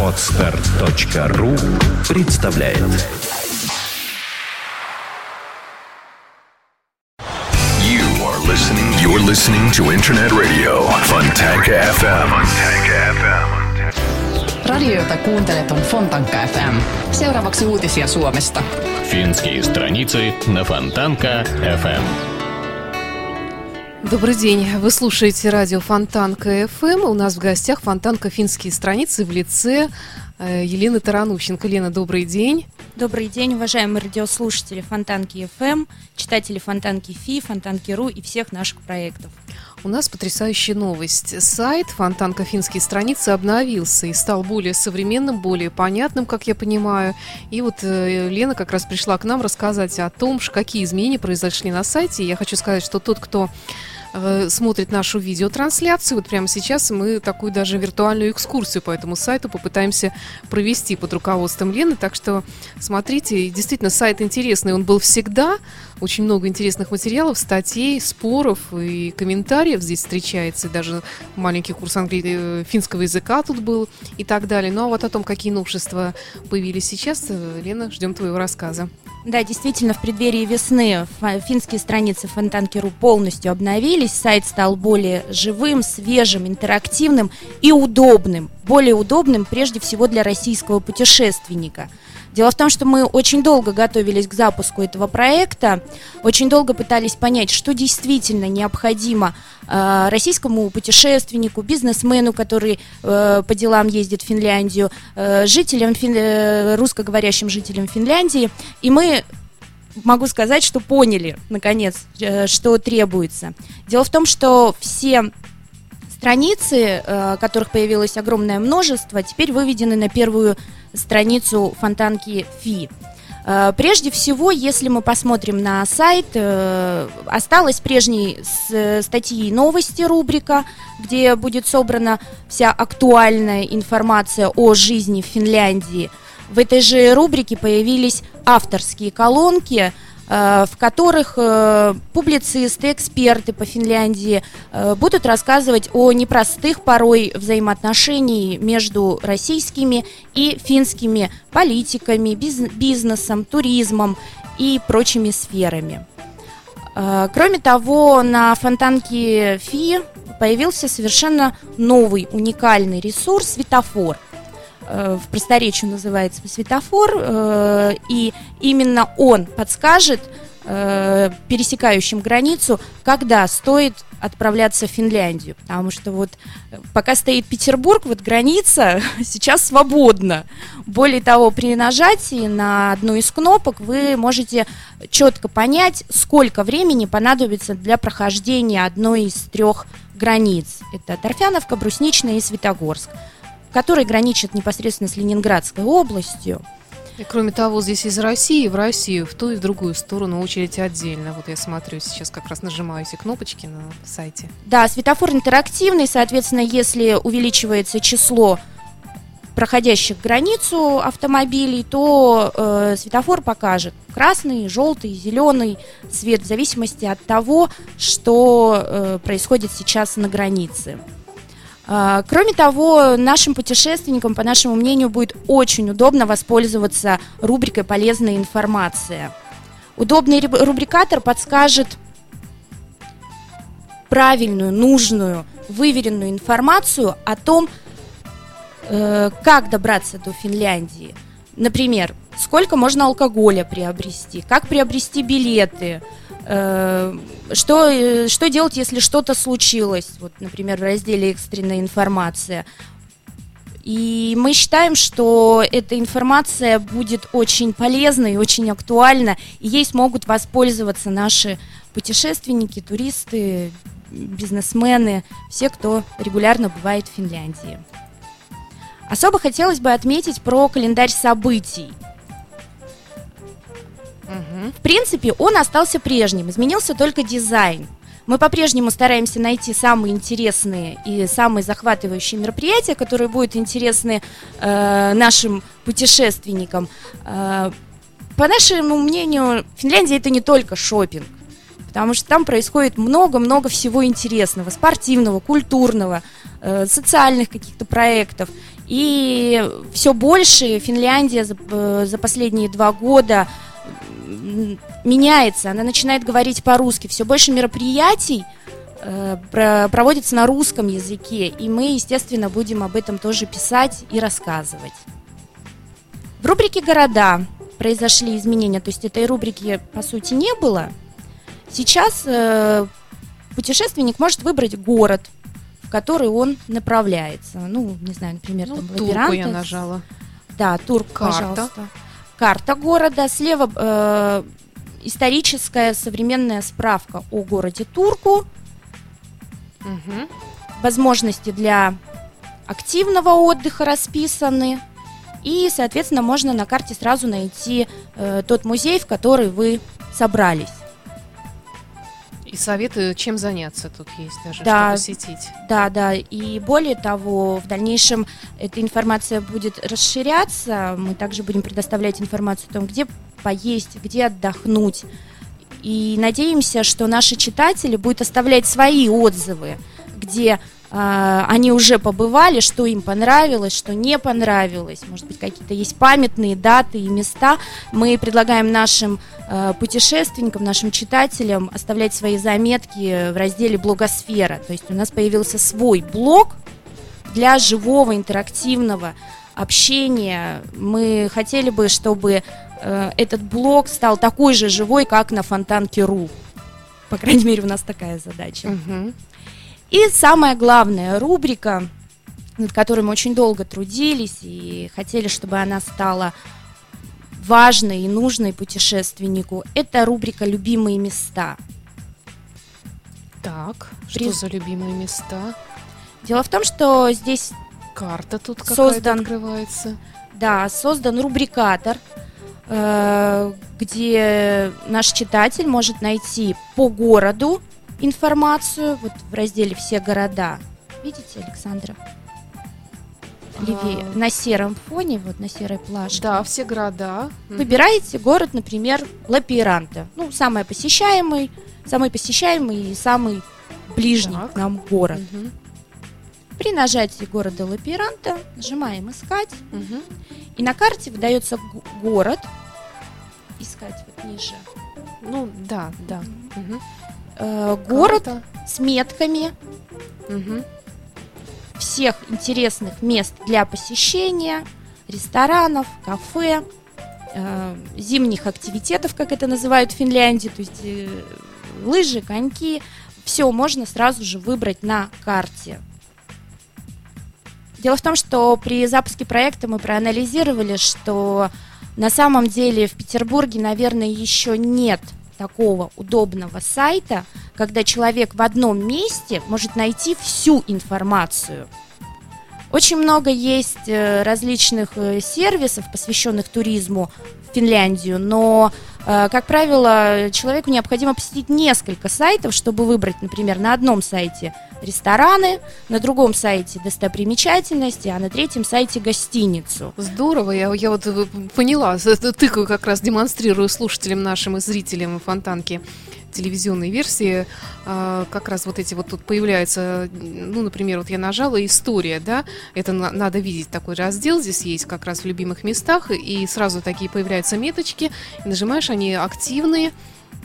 Отстар.ру представляет You are listening. You're listening to Internet Radio Fontanka FM. Fontanka FM. Radio, jota kuuntelet, on Fontanka FM. Seuraavaksi uutisia Suomesta. Финские страницы на Фонтанка FM. Добрый день. Вы слушаете радио Фонтанка КФМ. У нас в гостях Фонтанка финские страницы в лице э, Елены Таранущенко. Лена, добрый день. Добрый день, уважаемые радиослушатели Фонтанки ФМ, читатели Фонтанки ФИ, Фонтанки РУ и всех наших проектов. У нас потрясающая новость. Сайт Фонтанка финские страницы обновился и стал более современным, более понятным, как я понимаю. И вот э, Лена как раз пришла к нам рассказать о том, какие изменения произошли на сайте. Я хочу сказать, что тот, кто э, смотрит нашу видеотрансляцию, вот прямо сейчас мы такую даже виртуальную экскурсию по этому сайту попытаемся провести под руководством Лены. Так что смотрите, действительно сайт интересный, он был всегда. Очень много интересных материалов, статей, споров и комментариев здесь встречается. Даже маленький курс англи... э, финского языка тут был и так далее. Ну а вот о том, какие новшества появились сейчас, э, Лена, ждем твоего рассказа. Да, действительно, в преддверии весны финские страницы Фонтанки.ру полностью обновились, сайт стал более живым, свежим, интерактивным и удобным. Более удобным прежде всего для российского путешественника. Дело в том, что мы очень долго готовились к запуску этого проекта, очень долго пытались понять, что действительно необходимо э, российскому путешественнику, бизнесмену, который э, по делам ездит в Финляндию, э, жителям, фин- э, русскоговорящим жителям Финляндии. И мы могу сказать, что поняли, наконец, э, что требуется. Дело в том, что все страницы, э, которых появилось огромное множество, теперь выведены на первую страницу фонтанки Фи. Э, Прежде всего, если мы посмотрим на сайт, э, осталась прежней статьи и новости рубрика, где будет собрана вся актуальная информация о жизни в Финляндии. В этой же рубрике появились авторские колонки, в которых э, публицисты, эксперты по Финляндии э, будут рассказывать о непростых порой взаимоотношениях между российскими и финскими политиками, биз- бизнесом, туризмом и прочими сферами. Э, Кроме того, на фонтанке Фи появился совершенно новый уникальный ресурс светофор. Э, В просторечию называется светофор, э, и именно он подскажет э, пересекающим границу, когда стоит отправляться в Финляндию. Потому что вот пока стоит Петербург, вот граница сейчас свободна. Более того, при нажатии на одну из кнопок вы можете четко понять, сколько времени понадобится для прохождения одной из трех границ. Это Торфяновка, Брусничная и Светогорск, которые граничат непосредственно с Ленинградской областью. И кроме того, здесь из России в Россию, в ту и в другую сторону очередь отдельно. Вот я смотрю, сейчас как раз нажимаю эти кнопочки на сайте. Да, светофор интерактивный, соответственно, если увеличивается число проходящих границу автомобилей, то э, светофор покажет красный, желтый, зеленый цвет в зависимости от того, что э, происходит сейчас на границе. А, Кроме того, нашим путешественникам, по нашему мнению, будет очень удобно воспользоваться рубрикой «Полезная информация». Удобный рубрикатор подскажет правильную, нужную, выверенную информацию о том, э, как добраться до Финляндии. Например, сколько можно алкоголя приобрести, как приобрести билеты, что, э, что делать, если что-то случилось, вот, например, в разделе «Экстренная информация». И мы считаем, что эта информация будет очень полезна и очень актуальна, и ей смогут воспользоваться наши путешественники, туристы, бизнесмены, все, кто регулярно бывает в Финляндии. Особо хотелось бы отметить про календарь событий. В принципе, он остался прежним, изменился только дизайн. Мы по-прежнему стараемся найти самые интересные и самые захватывающие мероприятия, которые будут интересны э, нашим путешественникам. Э, по нашему мнению, Финляндия это не только шопинг, потому что там происходит много-много всего интересного, спортивного, культурного, э, социальных каких-то проектов. И все больше Финляндия за, э, за последние два года меняется, она начинает говорить по-русски. Все больше мероприятий э, про- проводится на русском языке, и мы, естественно, будем об этом тоже писать и рассказывать. В рубрике «Города» произошли изменения, то есть этой рубрики, по сути, не было. Сейчас э, путешественник может выбрать город, в который он направляется. Ну, не знаю, например, Ну, там турку я нажала. Да, тур, Карта. пожалуйста. Карта города. Слева э, историческая современная справка о городе Турку. Мгм. Возможности для активного отдыха расписаны. И, соответственно, можно на карте сразу найти э, тот музей, в который вы собрались. И советы, чем заняться тут есть даже, Да. что посетить. Да, да. И более того, в дальнейшем эта информация будет расширяться. Мы также будем предоставлять информацию о том, где поесть, где отдохнуть. И надеемся, что наши читатели будут оставлять свои отзывы, где они уже побывали, что им понравилось, что не понравилось. Может быть, какие-то есть памятные даты и места. Мы предлагаем нашим э, путешественникам, нашим читателям оставлять свои заметки в разделе «Блогосфера». То есть у нас появился свой блог для живого, интерактивного общения. Мы хотели бы, чтобы э, этот блог стал такой же живой, как на Фонтанке.ру. По крайней мере, у нас такая задача. Мгм. И самая главная рубрика, над которой мы очень долго трудились и хотели, чтобы она стала важной и нужной путешественнику, это рубрика «Любимые места». Так, что При- за любимые места? Дело в том, что здесь, Карта тут какая-то Создан. открывается. да, создан рубрикатор, э, где наш читатель может найти по городу информацию, вот в разделе «Все города». Видите, Александра? Левее, А. на сером фоне, вот на серой плашке. Да, все города. Выбираете город, например, Лапиранте. Ну, самый посещаемый, самый посещаемый и самый ближний Так. к нам город. Мгм. При нажатии города Лапиранте нажимаем «Искать», Мгм. и на карте выдается город. Искать вот ниже. Ну, да, да. Мгм. Э, город Карта. с метками Мгм. всех интересных мест для посещения, ресторанов, кафе, э, зимних активитетов, как это называют в Финляндии, то есть э, лыжи, коньки, все можно сразу же выбрать на карте. Дело в том, что при запуске проекта мы проанализировали, что на самом деле в Петербурге, наверное, еще нет такого удобного сайта, когда человек в одном месте может найти всю информацию. Очень много есть э, различных э, сервисов, посвященных туризму в Финляндию, но, э, как правило, человеку необходимо посетить несколько сайтов, чтобы выбрать, например, на одном сайте рестораны, на другом сайте достопримечательности, а на третьем сайте гостиницу. Здорово, я, я вот поняла, тыкаю как раз, демонстрирую слушателям нашим и зрителям фонтанки телевизионной версии, а, как раз вот эти вот тут появляются, ну, например, вот я нажала «История», да, это на- надо видеть такой раздел, здесь есть как раз в любимых местах, и сразу такие появляются меточки, и нажимаешь, они активные,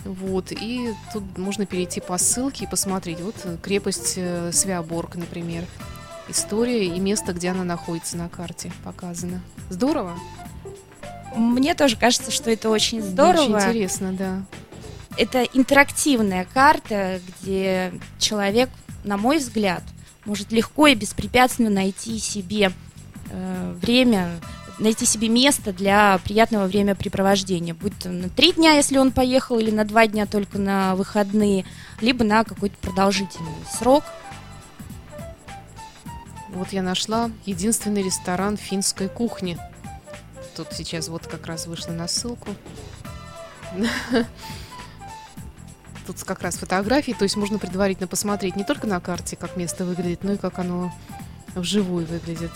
вот, и тут можно перейти по ссылке и посмотреть, вот э, крепость э, Свяборг, например, история и место, где она находится на карте показано. Здорово? Мне тоже кажется, что это очень здорово. Очень интересно, да. Это интерактивная карта, где человек, на мой взгляд, может легко и беспрепятственно найти себе э, время, найти себе место для приятного времяпрепровождения. Будь то на три дня, если он поехал, или на два дня только на выходные, либо на какой-то продолжительный срок. Вот я нашла единственный ресторан финской кухни. Тут сейчас вот как раз вышла на ссылку. Тут как раз фотографии, то есть можно предварительно посмотреть не только на карте, как место выглядит, но и как оно вживую выглядит.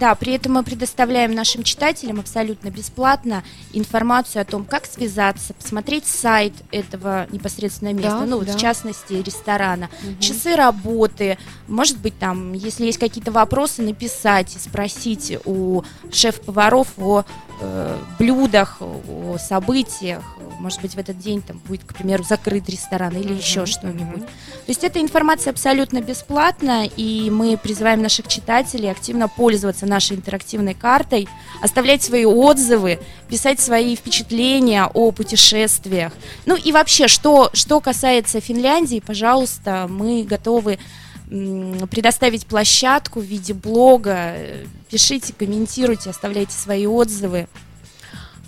Да, при этом мы предоставляем нашим читателям абсолютно бесплатно информацию о том, как связаться, посмотреть сайт этого непосредственно места, Да, ну вот да. в частности ресторана, часы работы, может быть там, если есть какие-то вопросы, написать и спросить у шеф-поваров о э, блюдах, о событиях, может быть в этот день там будет, к примеру, закрыт ресторан или еще что-нибудь. То есть эта информация абсолютно бесплатна, и мы призываем наших читателей активно пользоваться нашей интерактивной картой, оставлять свои отзывы, писать свои впечатления о путешествиях. Ну и вообще, что, что касается Финляндии, пожалуйста, мы готовы предоставить площадку в виде блога. Пишите, комментируйте, оставляйте свои отзывы.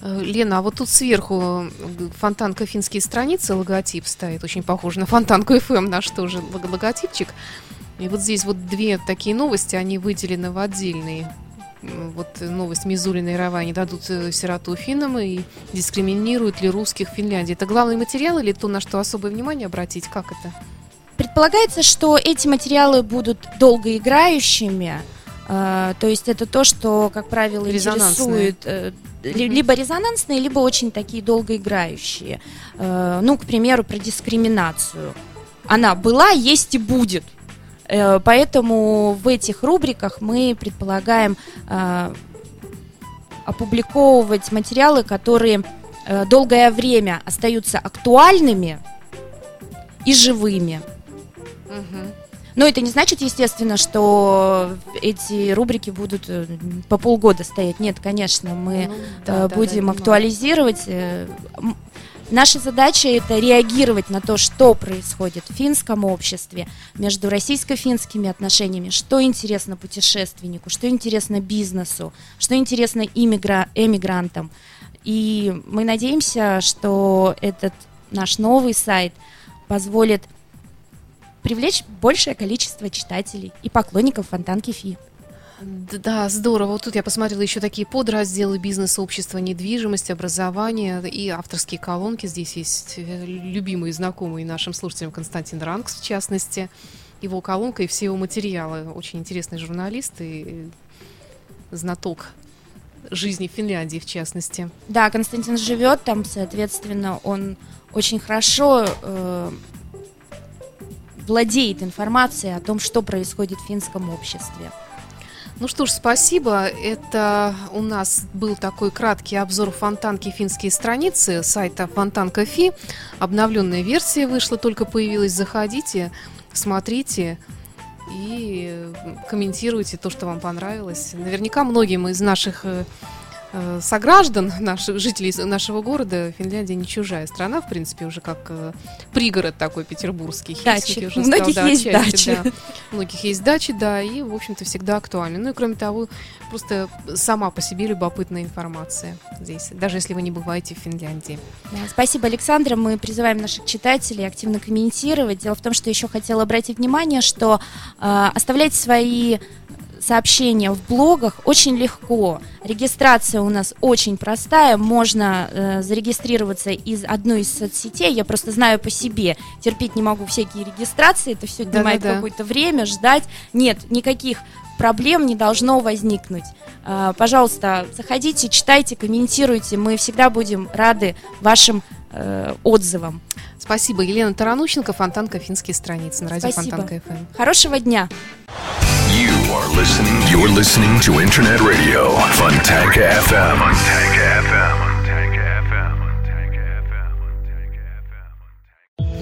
Э, Лена, а вот тут сверху э, фонтанка финские страницы, логотип стоит, очень похож на фонтанку FM, наш тоже лого- логотипчик. И вот здесь вот две такие новости, они выделены в отдельные. Вот новость Мизулина и Рава не дадут э, сироту финнам и дискриминируют ли русских в Финляндии. Это главный материал или то, на что особое внимание обратить? Как это? Предполагается, что эти материалы будут долгоиграющими, э, то есть это то, что, как правило, интересует либо резонансные, либо очень такие долгоиграющие. Э, ну, к примеру, про дискриминацию. Она была, есть и будет. Э, Поэтому в этих рубриках мы предполагаем э, опубликовывать материалы, которые долгое время остаются актуальными и живыми. Но это не значит, естественно, что эти рубрики будут э, по полгода стоять. Нет, конечно, мы Ну, э, да, да, да, будем понимаю. актуализировать. э, Наша задача это реагировать на то, что происходит в финском обществе, между российско-финскими отношениями, что интересно путешественнику, что интересно бизнесу, что интересно иммигра- эмигрантам. И мы надеемся, что этот наш новый сайт позволит привлечь большее количество читателей и поклонников Фонтанки Фи. Да, здорово. Вот тут я посмотрела еще такие подразделы бизнеса, общества, недвижимость, образование и авторские колонки. Здесь есть э, любимые, знакомые нашим слушателям Константин Ранкс, в частности. Его колонка и все его материалы. Очень интересный журналист и э, знаток жизни в Финляндии, в частности. Да, Константин живет там, соответственно, он очень хорошо э, владеет информацией о том, что происходит в финском обществе. Ну что ж, спасибо. Это у нас был такой краткий обзор фонтанки финские страницы сайта Фонтанка Фи. Обновленная версия вышла, только появилась. Заходите, смотрите и комментируйте то, что вам понравилось. Наверняка многим из наших э, сограждан, наших жителей нашего города, Финляндия не чужая страна, в принципе, уже как э, пригород такой петербургский. Дачи. Уже У многих да, есть отчасти, дачи. да. У многих есть дачи, да, и, в общем-то, всегда актуально. Ну и, кроме того, просто сама по себе любопытная информация здесь, даже если вы не бываете в Финляндии. Да, спасибо, Александра. Мы призываем наших читателей активно комментировать. Дело в том, что еще хотела обратить внимание, что э, оставлять свои сообщения в блогах очень легко. Регистрация у нас очень простая. Можно э, зарегистрироваться из одной из соцсетей. Я просто знаю по себе. Терпеть не могу всякие регистрации. Это все отнимает Да-да-да. какое-то время, ждать. Нет, никаких проблем не должно возникнуть. А, Пожалуйста, заходите, читайте, комментируйте. Мы всегда будем рады вашим э, отзывам. Спасибо. Елена Таранущенко, Фонтанка Финские страницы на радио Спасибо. Фонтанка. ФМ. Хорошего дня! You are listening. You're listening to Internet Radio FM. FM.